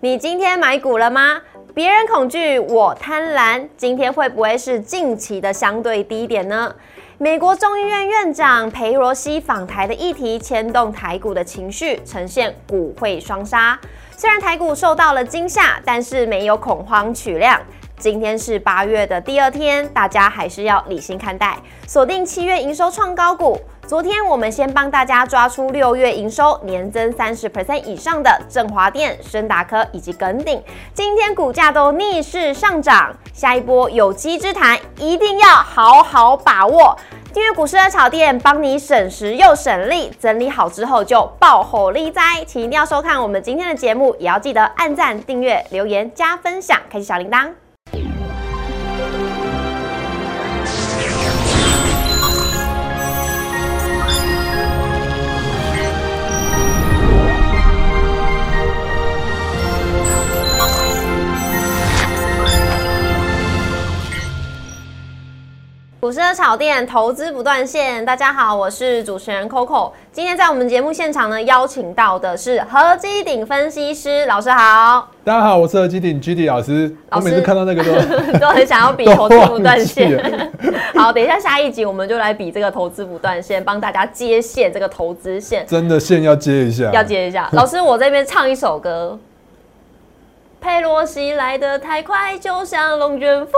你今天买股了吗？别人恐惧，我贪婪。今天会不会是近期的相对低点呢？美国众议院院长裴罗西访台的议题牵动台股的情绪，呈现股汇双杀。虽然台股受到了惊吓，但是没有恐慌取量。今天是八月的第二天，大家还是要理性看待，锁定七月营收创高股。昨天我们先帮大家抓出六月营收年增三十 percent 以上的振华电、深达科以及耿鼎，今天股价都逆势上涨，下一波有机之谈一定要好好把握。订阅股市的炒店，帮你省时又省力，整理好之后就爆火利哉，请一定要收看我们今天的节目，也要记得按赞、订阅、留言、加分享，开启小铃铛。股市的炒店，投资不断线。大家好，我是主持人 Coco。今天在我们节目现场呢，邀请到的是何基鼎分析师老师好。大家好，我是何基鼎 GD 老师。我每次看到那个都 都很想要比投资不断线。好，等一下下一集我们就来比这个投资不断线，帮大家接线这个投资线。真的线要接一下，要接一下。老师，我这边唱一首歌。佩洛西来得太快，就像龙卷风。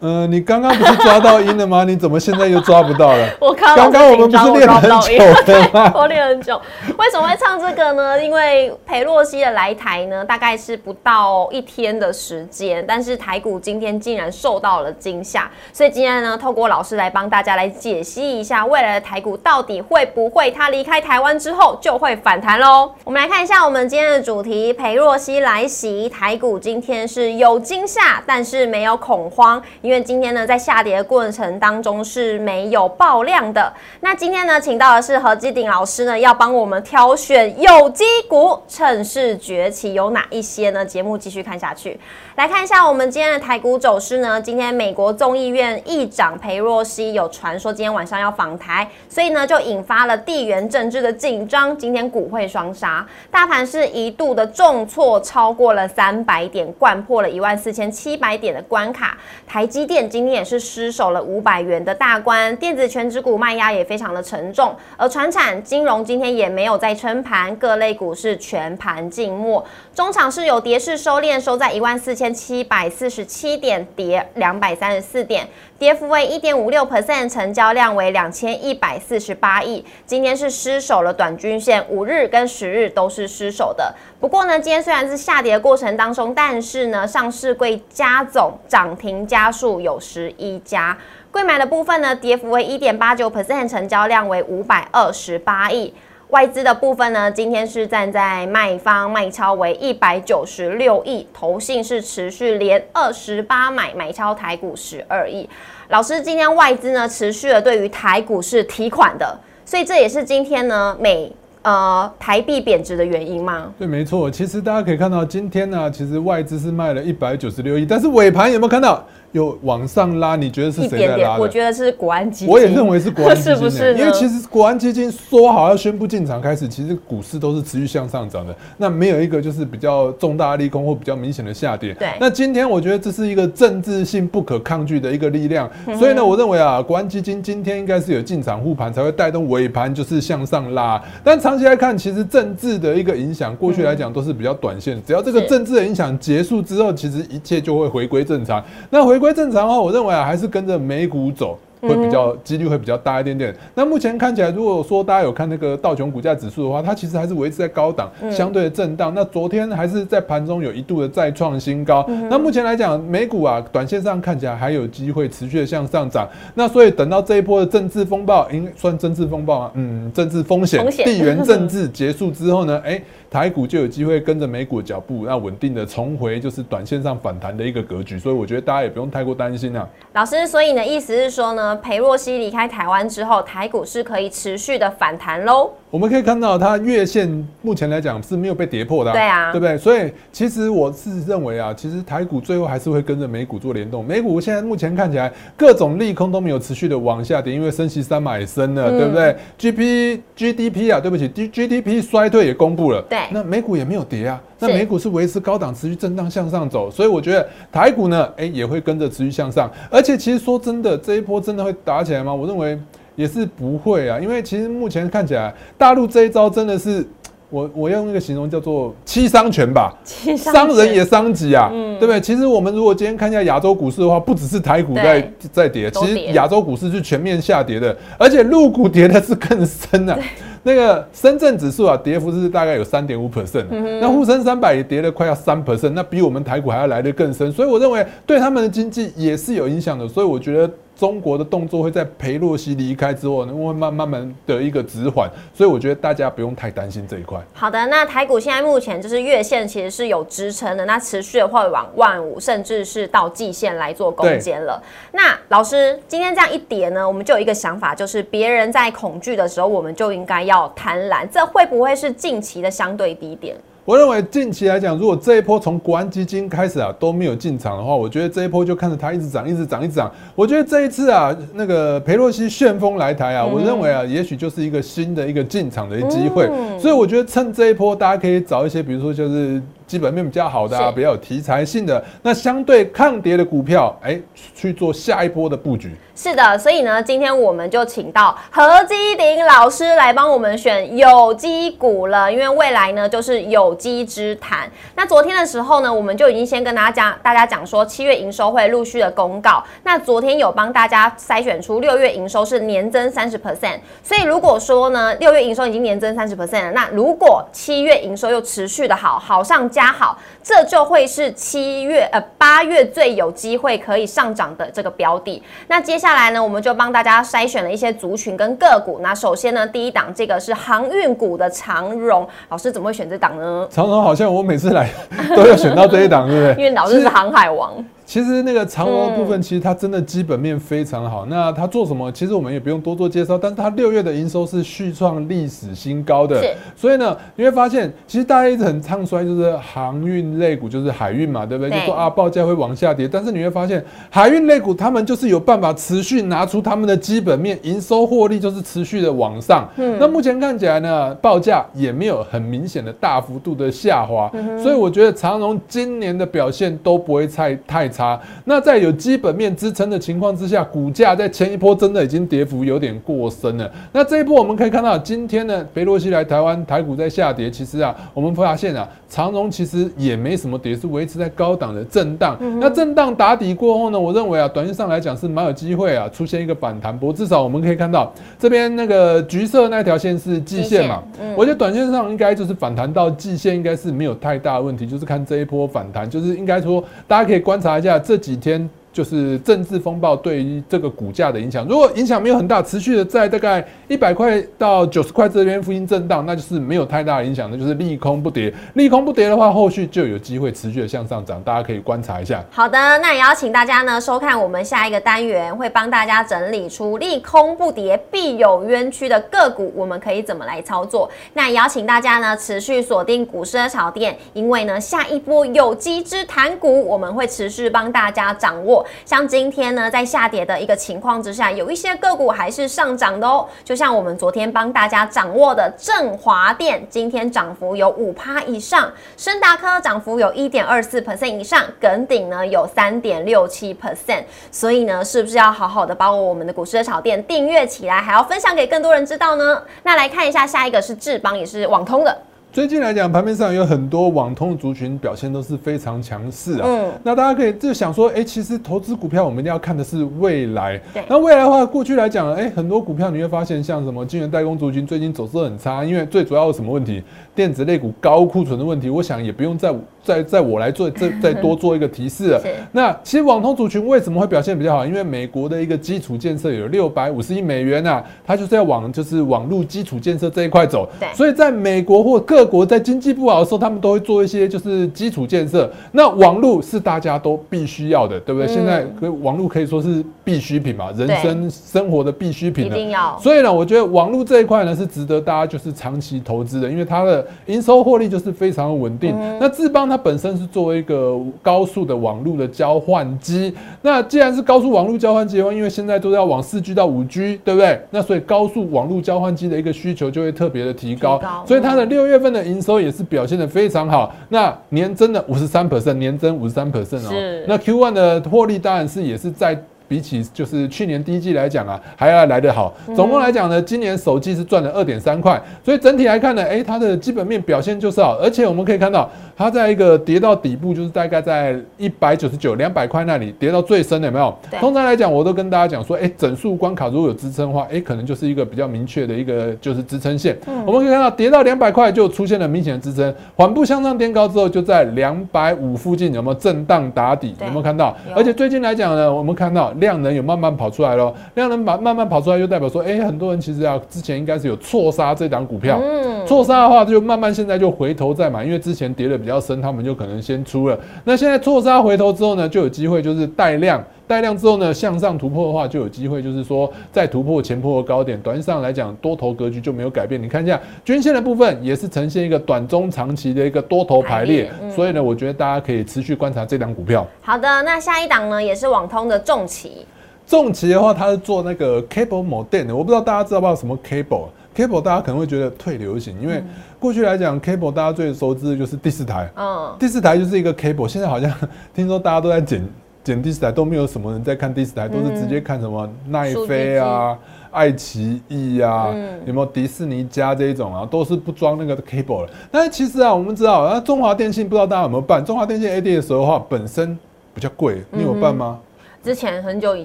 嗯，你刚刚不是抓到音了吗？你怎么现在又抓不到了？我刚刚我们不是练很久吗？我练很久。为什么会唱这个呢？因为裴洛西的来台呢，大概是不到一天的时间，但是台股今天竟然受到了惊吓，所以今天呢，透过老师来帮大家来解析一下未来的台股到底会不会他离开台湾之后就会反弹喽？我们来看一下我们今天的主题：裴洛西来袭，台股今天是有惊吓，但是没有恐慌。因为今天呢，在下跌的过程当中是没有爆量的。那今天呢，请到的是何基鼎老师呢，要帮我们挑选有机股，趁势崛起有哪一些呢？节目继续看下去，来看一下我们今天的台股走势呢。今天美国众议院议长裴若曦有传说今天晚上要访台，所以呢就引发了地缘政治的紧张。今天股汇双杀，大盘是一度的重挫超过了三百点，灌破了一万四千七百点的关卡。台。积电今天也是失守了五百元的大关，电子全指股卖压也非常的沉重，而船产金融今天也没有在撑盘，各类股市全盘静默，中场是有跌势收敛，收在一万四千七百四十七点，跌两百三十四点，跌幅为一点五六 percent，成交量为两千一百四十八亿，今天是失守了短均线，五日跟十日都是失守的。不过呢，今天虽然是下跌的过程当中，但是呢，上市柜加总涨停加数有十一家，贵买的部分呢，跌幅为一点八九 percent，成交量为五百二十八亿。外资的部分呢，今天是站在卖方，卖超为一百九十六亿，投信是持续连二十八买，买超台股十二亿。老师，今天外资呢，持续的对于台股是提款的，所以这也是今天呢美。呃，台币贬值的原因吗？对，没错。其实大家可以看到，今天呢，其实外资是卖了一百九十六亿，但是尾盘有没有看到？有往上拉，你觉得是谁在拉？我觉得是国安基金。我也认为是国安基金，是不是？因为其实国安基金说好要宣布进场开始，其实股市都是持续向上涨的。那没有一个就是比较重大利空或比较明显的下跌。对。那今天我觉得这是一个政治性不可抗拒的一个力量，所以呢，我认为啊，国安基金今天应该是有进场护盘，才会带动尾盘就是向上拉。但长期来看，其实政治的一个影响，过去来讲都是比较短线。只要这个政治的影响结束之后，其实一切就会回归正常。那回归正常的话，我认为啊。还是跟着美股走。会比较几率会比较大一点点。那目前看起来，如果说大家有看那个道琼股价指数的话，它其实还是维持在高档，相对的震荡。那昨天还是在盘中有一度的再创新高。那目前来讲，美股啊，短线上看起来还有机会持续的向上涨。那所以等到这一波的政治风暴，应该算政治风暴啊，嗯，政治风险、地缘政治结束之后呢，哎，台股就有机会跟着美股的脚步，那稳定的重回就是短线上反弹的一个格局。所以我觉得大家也不用太过担心啊。老师，所以你的意思是说呢？裴若曦离开台湾之后，台股是可以持续的反弹喽。我们可以看到它月线目前来讲是没有被跌破的、对啊对不对？所以其实我是认为啊，其实台股最后还是会跟着美股做联动。美股现在目前看起来各种利空都没有持续的往下跌，因为升息三码也升了，嗯对不对？GP GDP 啊，对不起，G GDP 衰退也公布了，对那美股也没有跌啊，那美股是维持高档持续震荡向上走，所以我觉得台股呢，哎、也会跟着持续向上。而且其实说真的，这一波真的会打起来吗？我认为也是不会啊，因为其实目前看起来，大陆这一招真的是。我我用一个形容叫做七伤拳吧，七伤伤人也伤己啊，嗯对不对？其实我们如果今天看一下亚洲股市的话，不只是台股在在跌，其实亚洲股市是全面下跌的，而且陆股跌的是更深啊。那个深圳指数啊，跌幅是大概有三点五 percent，那沪深三百也跌了快要三 percent，那比我们台股还要来得更深，所以我认为对他们的经济也是有影响的，所以我觉得。中国的动作会在裴洛西离开之后呢，会慢慢慢的一个止缓，所以我觉得大家不用太担心这一块。好的，那台股现在目前就是月线其实是有支撑的，那持续的会往万五，甚至是到季线来做攻坚了。那老师今天这样一跌呢，我们就有一个想法，就是别人在恐惧的时候，我们就应该要贪婪，这会不会是近期的相对低点？我认为近期来讲，如果这一波从国安基金开始啊都没有进场的话，我觉得这一波就看着它一直涨，一直涨，一直涨。我觉得这一次啊，那个裴洛西旋风来台啊，我认为啊，也许就是一个新的一个进场的机会。嗯所以我觉得趁这一波，大家可以找一些，比如说就是基本面比较好的啊，比较有题材性的，那相对抗跌的股票，哎、去做下一波的布局。是的，所以呢，今天我们就请到何基鼎老师来帮我们选有机股了，因为未来呢就是有机之谈。那昨天的时候呢，我们就已经先跟大家讲，大家讲说七月营收会陆续的公告。那昨天有帮大家筛选出六月营收是年增三十 percent，所以如果说呢六月营收已经年增三十 percent 了，那如果七月营收又持续的好，好上加好，这就会是七月呃八月最有机会可以上涨的这个标的。那接下来呢，我们就帮大家筛选了一些族群跟个股。那首先呢，第一档这个是航运股的长荣，老师怎么会选这档呢？长荣好像我每次来都要选到这一档，对不对？因为老师是航海王，其实那个长荣的部嗯分，其实它真的基本面非常好。那它做什么？其实我们也不用多做介绍，但是它六月的营收是续创历史新高的。所以呢，你会发现，其实大家一直很唱衰，就是航运类股，就是海运嘛，对不对？对就说啊，报价会往下跌。但是你会发现，海运类股他们就是有办法持续拿出他们的基本面，营收获利就是持续的往上。嗯那目前看起来呢，报价也没有很明显的大幅度的下滑，嗯所以我觉得长荣今年的表现都不会太太差。那在有基本面支撑的情况之下，股价在前一波真的已经跌幅有点过深了。那这一波我们可以看到，今天呢，裴洛西来台湾，台股在下跌，其实啊，我们发现啊，长荣其实也没什么跌，是维持在高档的震荡。那震荡打底过后呢，我认为啊，短线上来讲是蛮有机会啊，出现一个反弹不过。至少我们可以看到这边那个橘色那条线是季线嘛，嗯我觉得短线上应该就是反弹到季线，应该是没有太大的问题，就是看这一波反弹，就是应该说大家可以观察一下这几天。就是政治风暴对于这个股价的影响，如果影响没有很大，持续的在大概一百块到九十块这边附近震荡，那就是没有太大影响，那就是利空不跌。利空不跌的话，后续就有机会持续的向上涨，大家可以观察一下。好的，那也要请大家呢收看我们下一个单元，会帮大家整理出利空不跌必有冤屈的个股，我们可以怎么来操作？那也要请大家呢持续锁定股市的炒店，因为呢下一波有机之谈股，我们会持续帮大家掌握。像今天呢在下跌的一个情况之下，有一些个股还是上涨的哦，就像我们昨天帮大家掌握的振华电，今天涨幅有五趴以上，深达科涨幅有一点二四 percent 以上，耿鼎呢有三点六七 percent，所以呢，是不是要好好的把我们的股市的炒店订阅起来，还要分享给更多人知道呢？那来看一下下一个是智邦，也是网通的，最近来讲，盘面上有很多网通族群表现都是非常强势啊。嗯那大家可以就想说，哎、其实投资股票我们一定要看的是未来。对那未来的话，过去来讲，哎、很多股票你会发现，像什么晶圆代工族群最近走势很差，因为最主要有什么问题？电子类股高库存的问题，我想也不用再再再我来做再再多做一个提示了。那其实网通族群为什么会表现比较好？因为美国的一个基础建设有六百五十亿美元啊，它就是要往就是网络基础建设这一块走。对所以在美国或各国在经济不好的时候，他们都会做一些就是基础建设。那网络是大家都必须要的，对不对？现在可网络可以说是必需品嘛，人生生活的必需品。一定要。所以呢，我觉得网络这一块呢是值得大家就是长期投资的，因为它的营收获利就是非常稳定。那智邦它本身是作为一个高速的网络的交换机，那既然是高速网络交换机的话，因为现在都要往四 G 到五 G，对不对？那所以高速网络交换机的一个需求就会特别的提高，所以它的六月份的营收也是表现的非常好。那年增的五十三 percent，年增五十三 percent 哦。那 Q one 的获利当然是也是在。比起就是去年第一季来讲啊，还要来得好。总共来讲呢，今年首季是赚了二点三块，所以整体来看呢，哎，它的基本面表现就是好。而且我们可以看到，它在一个跌到底部，就是大概在一百九十九、两百块那里跌到最深的，有没有？通常来讲，我都跟大家讲说，哎，整数关卡如果有支撑的话，哎，可能就是一个比较明确的一个就是支撑线。我们可以看到，跌到两百块就出现了明显的支撑，缓步向上垫高之后，就在两百五附近有没有震荡打底？有没有看到？而且最近来讲呢，我们看到。量能有慢慢跑出来了，量能慢慢慢跑出来，就代表说，哎，很多人其实啊，之前应该是有错杀这档股票，错杀的话就慢慢现在就回头再买，因为之前跌的比较深，他们就可能先出了。那现在错杀回头之后呢，就有机会就是带量，带量之后呢向上突破的话，就有机会就是说再突破前破的高点。短线上来讲，多头格局就没有改变。你看一下均线的部分，也是呈现一个短中长期的一个多头排列，所以呢，我觉得大家可以持续观察这档股票。好的，那下一档呢，也是网通的重旗。重旗的话，它是做那个 cable modem 的，我不知道大家知道不知道什么 cable？cable 大家可能会觉得退流行，因为过去来讲 cable 大家最熟知的就是第四台，嗯，第四台就是一个 cable，现在好像听说大家都在剪剪第四台，都没有什么人在看第四台，都是直接看什么奈飞啊、爱奇艺啊，有没有迪士尼家这一种啊，都是不装那个 cable 了。但是其实啊，我们知道，啊中华电信不知道大家有没有办？中华电信 AD 的时候的话，本身比较贵，你有办吗？之前很久以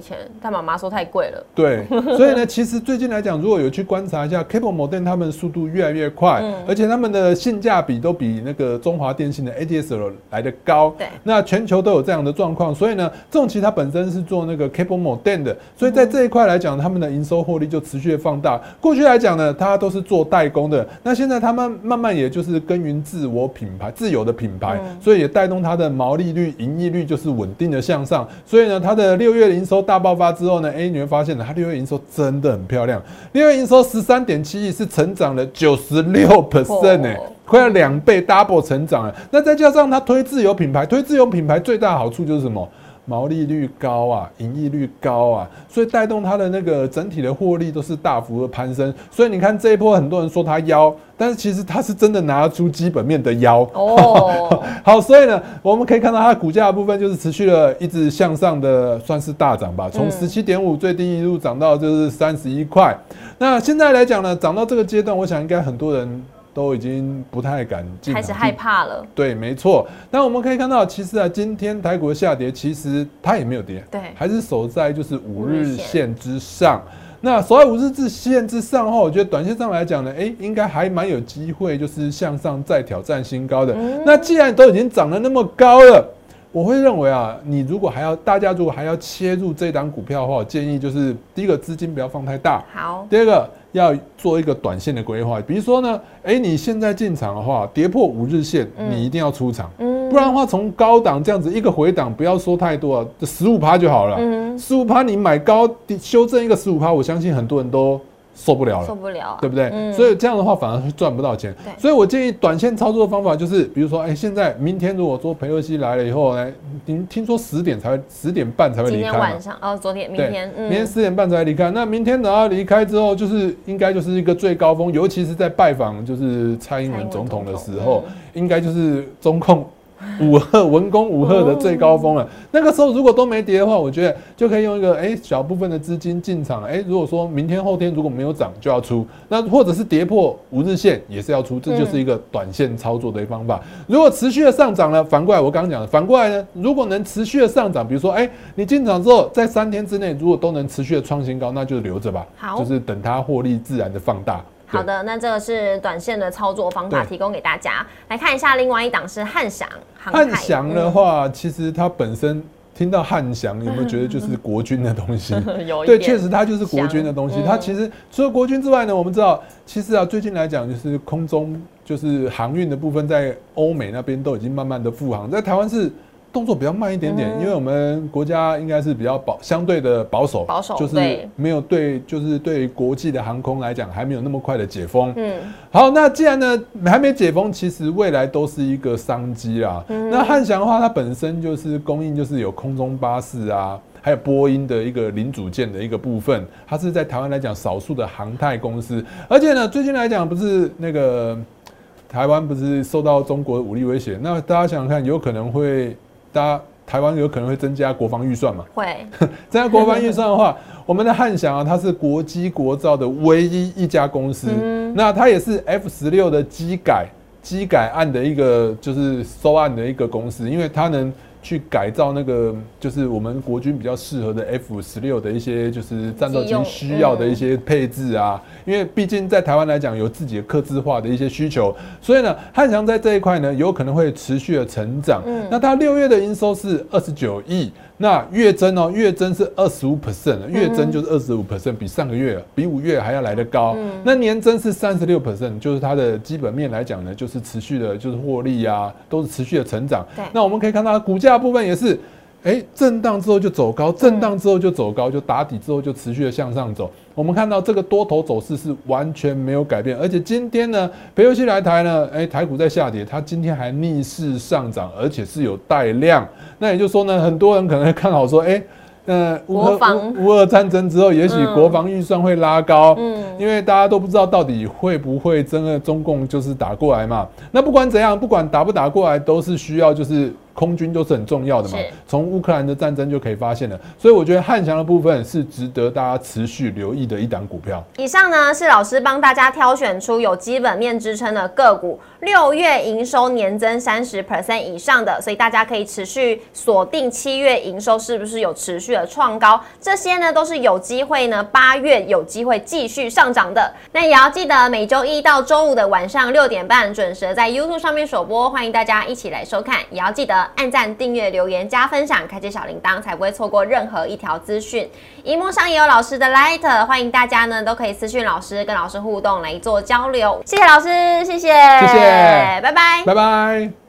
前，他妈妈说太贵了。对，所以呢，其实最近来讲，如果有去观察一下，Cable Modem 他们速度越来越快，而且他们的性价比都比那个中华电信的 ADSL 来的高。对，那全球都有这样的状况，所以呢，重其它本身是做那个 Cable Modem 的，所以在这一块来讲，他们的营收获利就持续的放大。过去来讲呢，它都是做代工的，那现在他们慢慢也就是耕耘自我品牌、自有的品牌，所以也带动它的毛利率、盈利率就是稳定的向上。所以呢，它的六月营收大爆发之后呢，哎，你会发现呢，它六月营收真的很漂亮。六月营收十三点七亿，是成长了九十六 percent 哎，快要两倍 double 成长了。那再加上它推自有品牌，推自有品牌最大好处就是什么？毛利率高啊，盈利率高啊，所以带动它的那个整体的获利都是大幅的攀升。所以你看这一波，很多人说它妖，但是其实它是真的拿出基本面的妖。哦，好，所以呢，我们可以看到它股价的部分就是持续了一直向上的，算是大涨吧。从十七点五最低一路涨到就是三十一块。那现在来讲呢，涨到这个阶段，我想应该很多人。都已经不太敢进，开始害怕了。对，没错。那我们可以看到，其实啊，今天台股的下跌，其实它也没有跌，对，还是守在就是五日线之上。那守在五日之线之上后，我觉得短线上来讲呢，哎，应该还蛮有机会，就是向上再挑战新高的。那既然都已经涨得那么高了，我会认为啊，你如果还要大家如果还要切入这档股票的话，我建议就是第一个资金不要放太大，好，第二个。要做一个短线的规划，比如说呢，哎，你现在进场的话，跌破五日线，你一定要出场，不然的话，从高档这样子一个回档，不要说太多啊，十五趴就好了，十五趴你买高修正一个十五趴，我相信很多人都。受不了了，受不了，对不对？所以这样的话反而赚不到钱。所以我建议短线操作的方法就是，比如说，哎，现在明天如果说裴洛西来了以后，呢，您听说十点才十点半才会离开。今天晚上哦，昨天、明天，明天十点半才离开。那明天等他离开之后，就是应该就是一个最高峰，尤其是在拜访就是蔡英文总统的时候，应该就是中控。五赫文攻五赫的最高峰了，那个时候如果都没跌的话，我觉得就可以用一个哎小部分的资金进场，哎如果说明天后天如果没有涨就要出，那或者是跌破五日线也是要出，这就是一个短线操作的方法。如果持续的上涨呢，反过来我刚刚讲的，反过来呢，如果能持续的上涨，比如说哎你进场之后在三天之内如果都能持续的创新高，那就留着吧，好，就是等它获利自然的放大。好的，那这个是短线的操作方法，提供给大家来看一下。另外一档是汉翔，汉翔的话，其实它本身听到汉翔，有没有觉得就是国军的东西？对，确实它就是国军的东西。它其实除了国军之外呢，我们知道，其实啊，最近来讲就是空中就是航运的部分，在欧美那边都已经慢慢的复航，在台湾是。动作比较慢一点点，嗯。因为我们国家应该是比较保相对的保守，保守就是没有对，就是对国际的航空来讲，还没有那么快的解封。嗯，好，那既然呢还没解封，其实未来都是一个商机啦。嗯。那汉翔的话，它本身就是供应就是有空中巴士啊，还有波音的一个零组件的一个部分，它是在台湾来讲少数的航太公司，而且呢，最近来讲不是那个台湾不是受到中国的武力威胁，那大家想想看，有可能会大家台湾有可能会增加国防预算嘛？会，增加国防预算的话，我们的汉翔啊，它是国机国造的唯一一家公司，嗯。那它也是 F 十六的机改机改案的一个就是收案的一个公司，因为它能去改造那个就是我们国军比较适合的 F 十六的一些就是战斗机需要的一些配置啊，因为毕竟在台湾来讲有自己的客制化的一些需求，所以呢，汉翔在这一块呢有可能会持续的成长。嗯那它六月的营收是二十九亿，那月增哦，月增是二十五 percent，月增就是二十五 percent，比上个月比五月还要来得高。嗯那年增是三十六 percent，就是它的基本面来讲呢，就是持续的，就是获利啊，都是持续的成长。那我们可以看到股价部分也是。哎，震荡之后就走高，震荡之后就走高，就打底之后就持续的向上走。我们看到这个多头走势是完全没有改变，而且今天呢，北游戏来台呢，哎，台股在下跌，它今天还逆势上涨，而且是有带量。那也就是说呢，很多人可能会看好说，哎，那乌俄国防乌乌俄战争之后，也许嗯国防预算会拉高，嗯，因为大家都不知道到底会不会真的中共就是打过来嘛。那不管怎样，不管打不打过来，都是需要就是空军都是很重要的嘛。从乌克兰的战争就可以发现了，所以我觉得汉翔的部分是值得大家持续留意的一档股票。以上呢是老师帮大家挑选出有基本面支撑的个股，六月营收年增三十 percent 以上的，所以大家可以持续锁定七月营收是不是有持续的创高，这些呢都是有机会呢八月有机会继续上涨的。那也要记得每周一到周五的晚上六点半准时在 YouTube 上面首播，欢迎大家一起来收看，也要记得按赞、订阅、留言、加分享、开启小铃铛，才不会错过任何一条资讯。荧幕上也有老师的 Light，欢迎大家呢都可以私讯老师，跟老师互动来做交流。谢谢老师，谢谢，谢谢拜拜。拜拜。